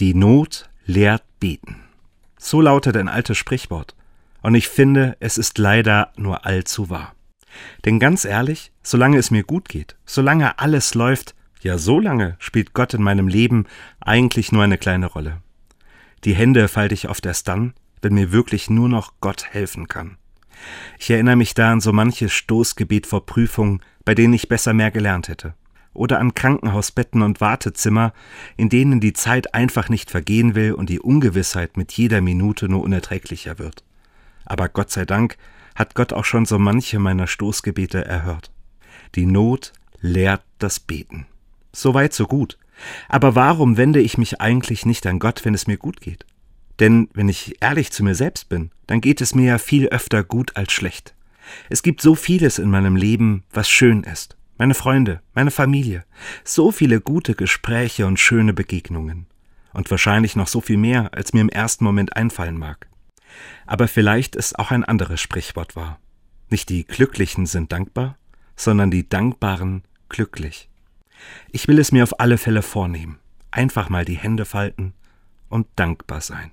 Die Not lehrt beten. So lautet ein altes Sprichwort. Und ich finde, es ist leider nur allzu wahr. Denn ganz ehrlich, solange es mir gut geht, solange alles läuft, ja so lange spielt Gott in meinem Leben eigentlich nur eine kleine Rolle. Die Hände falte ich oft erst dann, wenn mir wirklich nur noch Gott helfen kann. Ich erinnere mich da an so manches Stoßgebet vor Prüfungen, bei denen ich besser mehr gelernt hätte oder an Krankenhausbetten und Wartezimmer, in denen die Zeit einfach nicht vergehen will und die Ungewissheit mit jeder Minute nur unerträglicher wird. Aber Gott sei Dank hat Gott auch schon so manche meiner Stoßgebete erhört. Die Not lehrt das Beten. So weit, so gut. Aber warum wende ich mich eigentlich nicht an Gott, wenn es mir gut geht? Denn wenn ich ehrlich zu mir selbst bin, dann geht es mir ja viel öfter gut als schlecht. Es gibt so vieles in meinem Leben, was schön ist meine Freunde, meine Familie, so viele gute Gespräche und schöne Begegnungen. Und wahrscheinlich noch so viel mehr, als mir im ersten Moment einfallen mag. Aber vielleicht ist auch ein anderes Sprichwort wahr. Nicht die Glücklichen sind dankbar, sondern die Dankbaren glücklich. Ich will es mir auf alle Fälle vornehmen, einfach mal die Hände falten und dankbar sein.